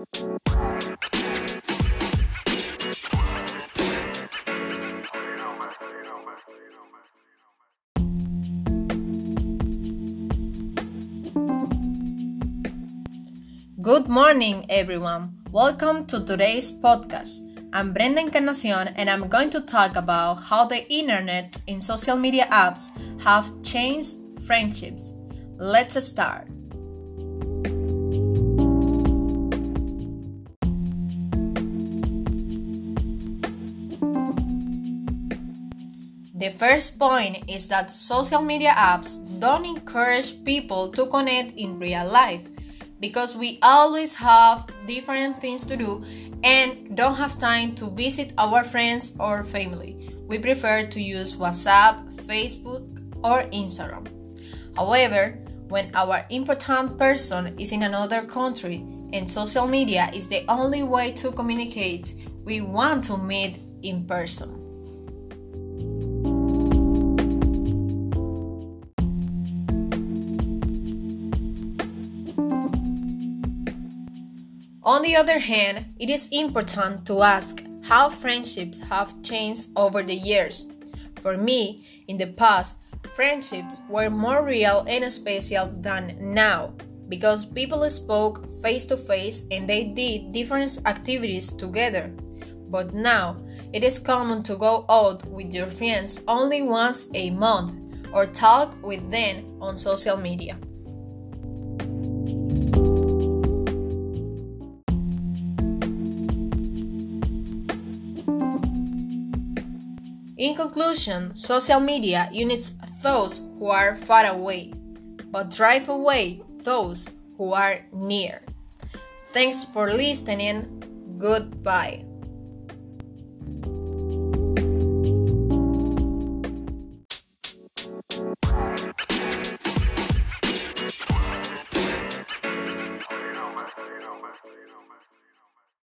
Good morning, everyone. Welcome to today's podcast. I'm Brenda Encarnacion, and I'm going to talk about how the internet and social media apps have changed friendships. Let's start. The first point is that social media apps don't encourage people to connect in real life because we always have different things to do and don't have time to visit our friends or family. We prefer to use WhatsApp, Facebook, or Instagram. However, when our important person is in another country and social media is the only way to communicate, we want to meet in person. On the other hand, it is important to ask how friendships have changed over the years. For me, in the past, friendships were more real and special than now because people spoke face to face and they did different activities together. But now, it is common to go out with your friends only once a month or talk with them on social media. In conclusion, social media unites those who are far away, but drive away those who are near. Thanks for listening. Goodbye.